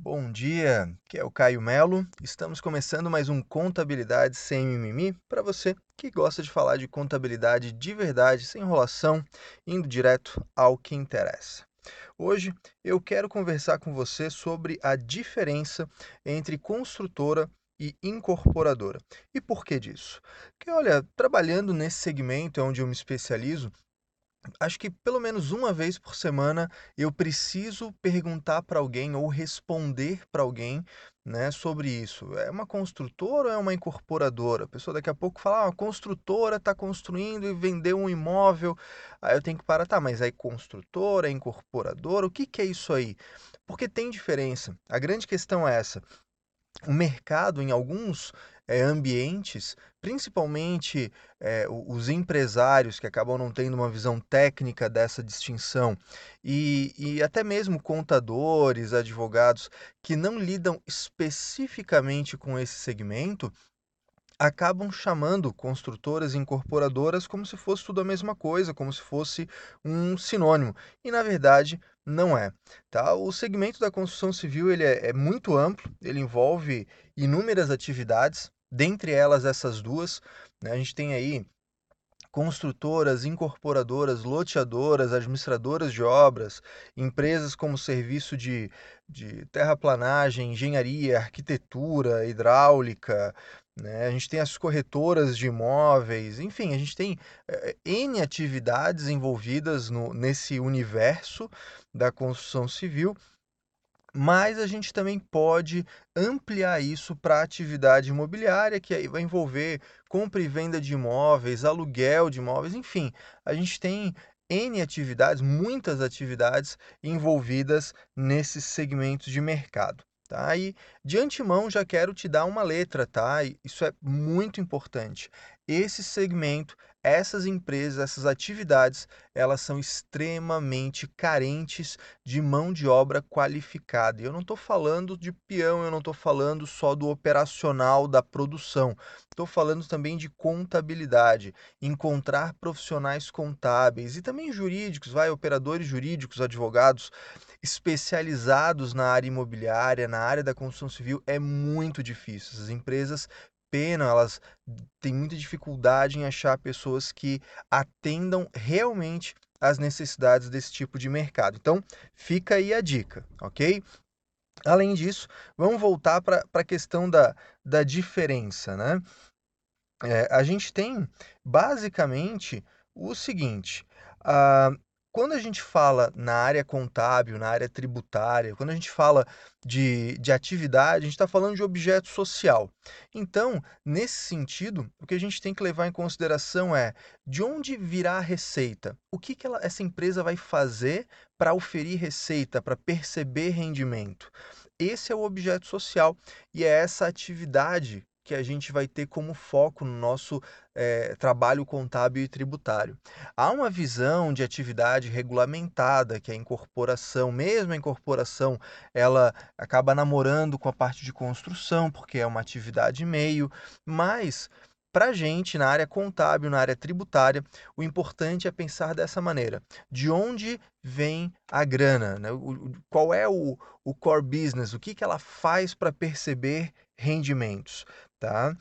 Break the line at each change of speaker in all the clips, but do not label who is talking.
Bom dia, que é o Caio Melo. Estamos começando mais um Contabilidade sem mimimi para você que gosta de falar de contabilidade de verdade, sem enrolação, indo direto ao que interessa. Hoje eu quero conversar com você sobre a diferença entre construtora e incorporadora. E por que disso? Porque, olha, trabalhando nesse segmento onde eu me especializo, Acho que pelo menos uma vez por semana eu preciso perguntar para alguém ou responder para alguém, né, sobre isso. É uma construtora ou é uma incorporadora? A pessoa daqui a pouco fala, ah, a construtora está construindo e vendeu um imóvel. Aí eu tenho que parar, tá, mas é construtora, é incorporadora? O que que é isso aí? Porque tem diferença. A grande questão é essa. O mercado, em alguns eh, ambientes, principalmente o- os empresários que acabam não tendo uma visão técnica dessa distinção, e, e até mesmo contadores, advogados que não lidam especificamente com esse segmento, acabam chamando construtoras e incorporadoras como se fosse tudo a mesma coisa, como se fosse um sinônimo. E na verdade não é. Tá? O segmento da construção civil ele é, é muito amplo, ele envolve inúmeras atividades, dentre elas essas duas. né? A gente tem aí construtoras, incorporadoras, loteadoras, administradoras de obras, empresas como serviço de, de terraplanagem, engenharia, arquitetura, hidráulica, né? A gente tem as corretoras de imóveis, enfim, a gente tem eh, N atividades envolvidas no, nesse universo da construção civil mas a gente também pode ampliar isso para atividade imobiliária, que aí vai envolver compra e venda de imóveis, aluguel de imóveis, enfim, a gente tem N atividades, muitas atividades envolvidas nesses segmentos de mercado. Tá? E de antemão já quero te dar uma letra, tá? Isso é muito importante. Esse segmento, essas empresas, essas atividades, elas são extremamente carentes de mão de obra qualificada. E eu não estou falando de peão, eu não estou falando só do operacional da produção. Estou falando também de contabilidade, encontrar profissionais contábeis e também jurídicos, vai, operadores jurídicos, advogados especializados na área imobiliária, na área da construção civil, é muito difícil. As empresas penam, elas têm muita dificuldade em achar pessoas que atendam realmente às necessidades desse tipo de mercado. Então, fica aí a dica, ok? Além disso, vamos voltar para a questão da, da diferença, né? É, a gente tem basicamente o seguinte: ah, quando a gente fala na área contábil, na área tributária, quando a gente fala de, de atividade, a gente está falando de objeto social. Então, nesse sentido, o que a gente tem que levar em consideração é de onde virá a receita? O que, que ela- essa empresa vai fazer para oferir receita, para perceber rendimento? Esse é o objeto social e é essa atividade que a gente vai ter como foco no nosso eh, trabalho contábil e tributário. Há uma visão de atividade regulamentada, que é a incorporação, mesmo a incorporação, ela acaba namorando com a parte de construção, porque é uma atividade meio, mas para a gente, na área contábil, na área tributária, o importante é pensar dessa maneira: de onde vem a grana? né? O- qual é o, o core business? O que que ela faz para perceber rendimentos? Tá?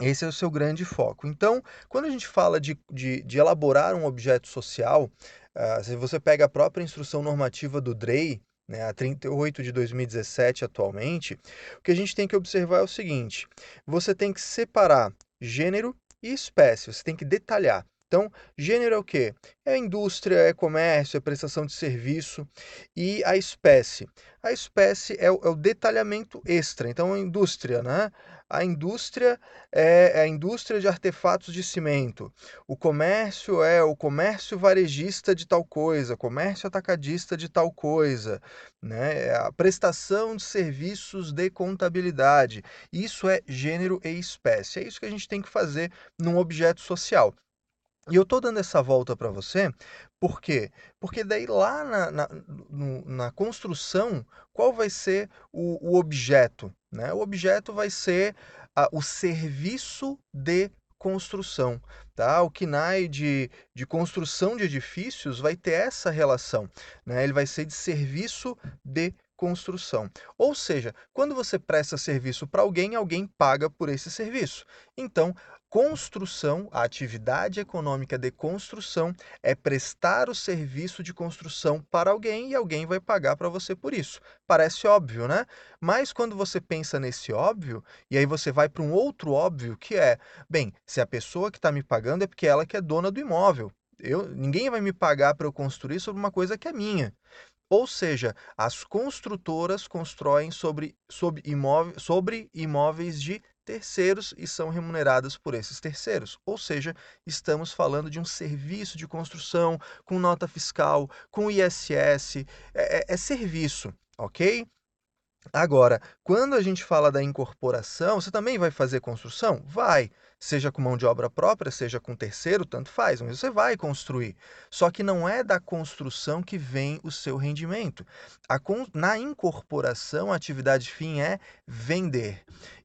Esse é o seu grande foco. Então, quando a gente fala de, de, de elaborar um objeto social, ah, se você pega a própria instrução normativa do DREI, né, a 38 de 2017 atualmente, o que a gente tem que observar é o seguinte: você tem que separar gênero e espécie, você tem que detalhar. Então, gênero é o quê? É indústria, é comércio, é prestação de serviço. E a espécie? A espécie é o, é o detalhamento extra. Então, a indústria, né? A indústria é a indústria de artefatos de cimento. O comércio é o comércio varejista de tal coisa, comércio atacadista de tal coisa, né? É A prestação de serviços de contabilidade. Isso é gênero e espécie. É isso que a gente tem que fazer num objeto social. E eu estou dando essa volta para você, por quê? Porque daí lá na, na, na construção, qual vai ser o, o objeto? Né? O objeto vai ser ah, o serviço de construção. Tá? O KNAI de, de construção de edifícios vai ter essa relação. Né? Ele vai ser de serviço de construção. Ou seja, quando você presta serviço para alguém, alguém paga por esse serviço. Então, construção, a atividade econômica de construção é prestar o serviço de construção para alguém e alguém vai pagar para você por isso. Parece óbvio, né? Mas quando você pensa nesse óbvio, e aí você vai para um outro óbvio que é, bem, se a pessoa que está me pagando é porque ela que é dona do imóvel. Eu, ninguém vai me pagar para eu construir sobre uma coisa que é minha. Ou seja, as construtoras constroem sobre, sobre, imóveis, sobre imóveis de terceiros e são remuneradas por esses terceiros. Ou seja, estamos falando de um serviço de construção com nota fiscal, com ISS, é, é, é serviço, ok? Agora, quando a gente fala da incorporação, você também vai fazer construção? Vai seja com mão de obra própria, seja com terceiro, tanto faz, mas você vai construir. Só que não é da construção que vem o seu rendimento. A, na incorporação, a atividade fim é vender.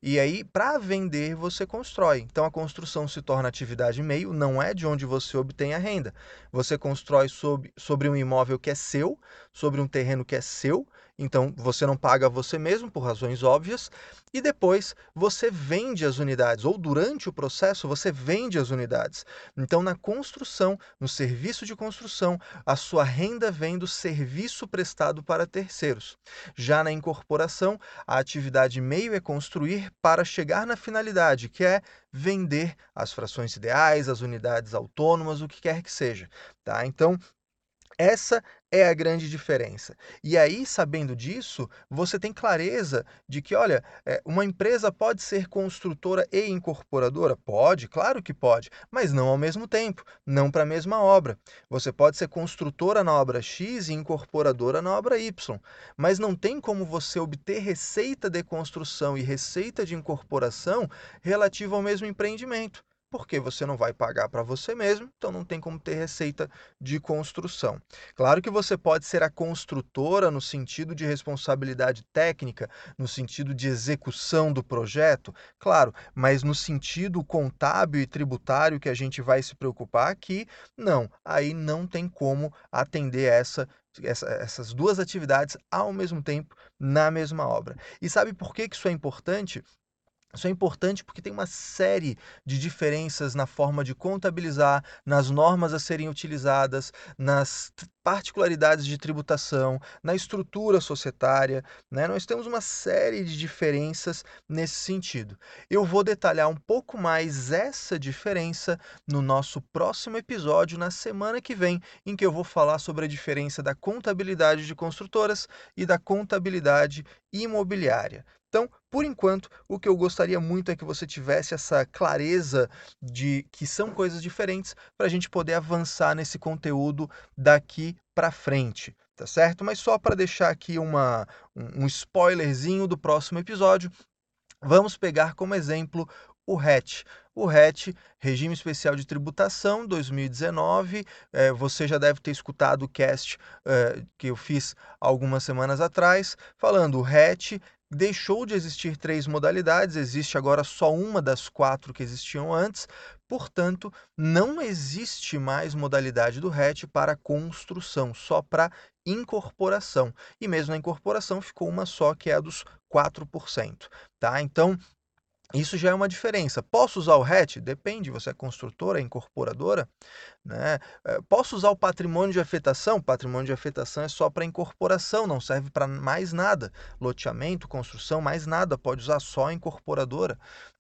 E aí, para vender, você constrói. Então, a construção se torna atividade meio, não é de onde você obtém a renda. Você constrói sobre, sobre um imóvel que é seu, sobre um terreno que é seu, então você não paga você mesmo por razões óbvias, e depois você vende as unidades, ou durante o processo você vende as unidades. Então, na construção, no serviço de construção, a sua renda vem do serviço prestado para terceiros. Já na incorporação, a atividade meio é construir para chegar na finalidade, que é vender as frações ideais, as unidades autônomas, o que quer que seja. Tá? Então, essa é a grande diferença. E aí, sabendo disso, você tem clareza de que, olha, é, uma empresa pode ser construtora e incorporadora? Pode, claro que pode, mas não ao mesmo tempo, não para a mesma obra. Você pode ser construtora na obra X e incorporadora na obra Y, mas não tem como você obter receita de construção e receita de incorporação relativa ao mesmo empreendimento porque você não vai pagar para você mesmo, então não tem como ter receita de construção. Claro que você pode ser a construtora no sentido de responsabilidade técnica, no sentido de execução do projeto, claro, mas no sentido contábil e tributário que a gente vai se preocupar aqui, não, aí não tem como atender essa essa, essas duas atividades ao mesmo tempo na mesma obra. E sabe por que isso é importante? Isso é importante porque tem uma série de diferenças na forma de contabilizar, nas normas a serem utilizadas, nas particularidades de tributação, na estrutura societária. Né? Nós temos uma série de diferenças nesse sentido. Eu vou detalhar um pouco mais essa diferença no nosso próximo episódio, na semana que vem, em que eu vou falar sobre a diferença da contabilidade de construtoras e da contabilidade imobiliária. Então, por enquanto, o que eu gostaria muito é que você tivesse essa clareza de que são coisas diferentes para a gente poder avançar nesse conteúdo daqui para frente, tá certo? Mas só para deixar aqui uma, um spoilerzinho do próximo episódio, vamos pegar como exemplo o RET. O RET, Regime Especial de Tributação 2019, é, você já deve ter escutado o cast é, que eu fiz algumas semanas atrás, falando o RET deixou de existir três modalidades, existe agora só uma das quatro que existiam antes, portanto, não existe mais modalidade do RET para construção, só para incorporação. E mesmo na incorporação ficou uma só, que é a dos 4%. Tá? Então, isso já é uma diferença. Posso usar o RET? Depende, você é construtora, é incorporadora. Né? Eh, posso usar o patrimônio de afetação? Patrimônio de afetação é só para incorporação, não serve para mais nada. Loteamento, construção, mais nada, pode usar só a incorporadora.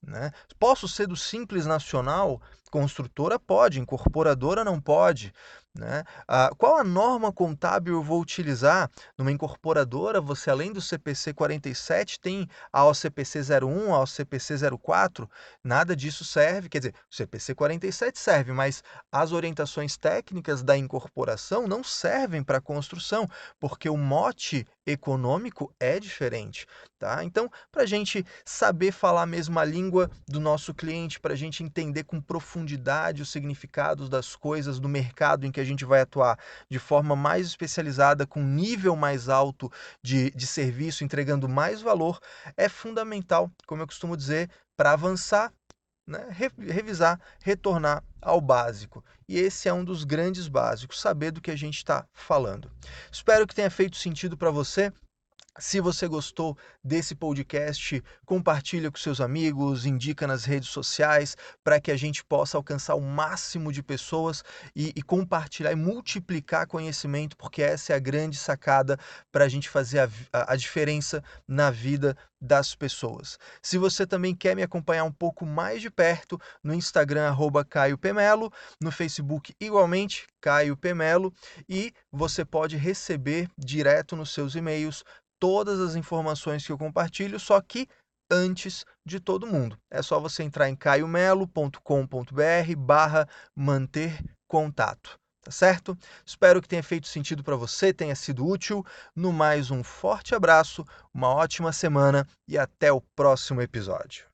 Né? Posso ser do Simples Nacional? Construtora pode, incorporadora não pode. Né? Ah, qual a norma contábil eu vou utilizar? Numa incorporadora, você além do CPC 47 tem a OCPC 01, a OCPC 04? Nada disso serve, quer dizer, o CPC 47 serve, mas as orientações técnicas da incorporação não servem para a construção, porque o mote econômico é diferente. Tá? Então, para a gente saber falar a mesma língua do nosso cliente, para a gente entender com profundidade os significados das coisas do mercado em que a gente vai atuar de forma mais especializada, com nível mais alto de, de serviço, entregando mais valor, é fundamental, como eu costumo dizer, para avançar, né? revisar, retornar ao básico. E esse é um dos grandes básicos, saber do que a gente está falando. Espero que tenha feito sentido para você. Se você gostou desse podcast, compartilha com seus amigos, indica nas redes sociais para que a gente possa alcançar o máximo de pessoas e, e compartilhar e multiplicar conhecimento, porque essa é a grande sacada para a gente fazer a, a, a diferença na vida das pessoas. Se você também quer me acompanhar um pouco mais de perto, no Instagram, arroba Caio Pemelo, no Facebook, igualmente, Caio Pemelo, e você pode receber direto nos seus e-mails todas as informações que eu compartilho, só que antes de todo mundo. É só você entrar em caiomelo.com.br barra manter contato. Tá certo? Espero que tenha feito sentido para você, tenha sido útil. No mais, um forte abraço, uma ótima semana e até o próximo episódio.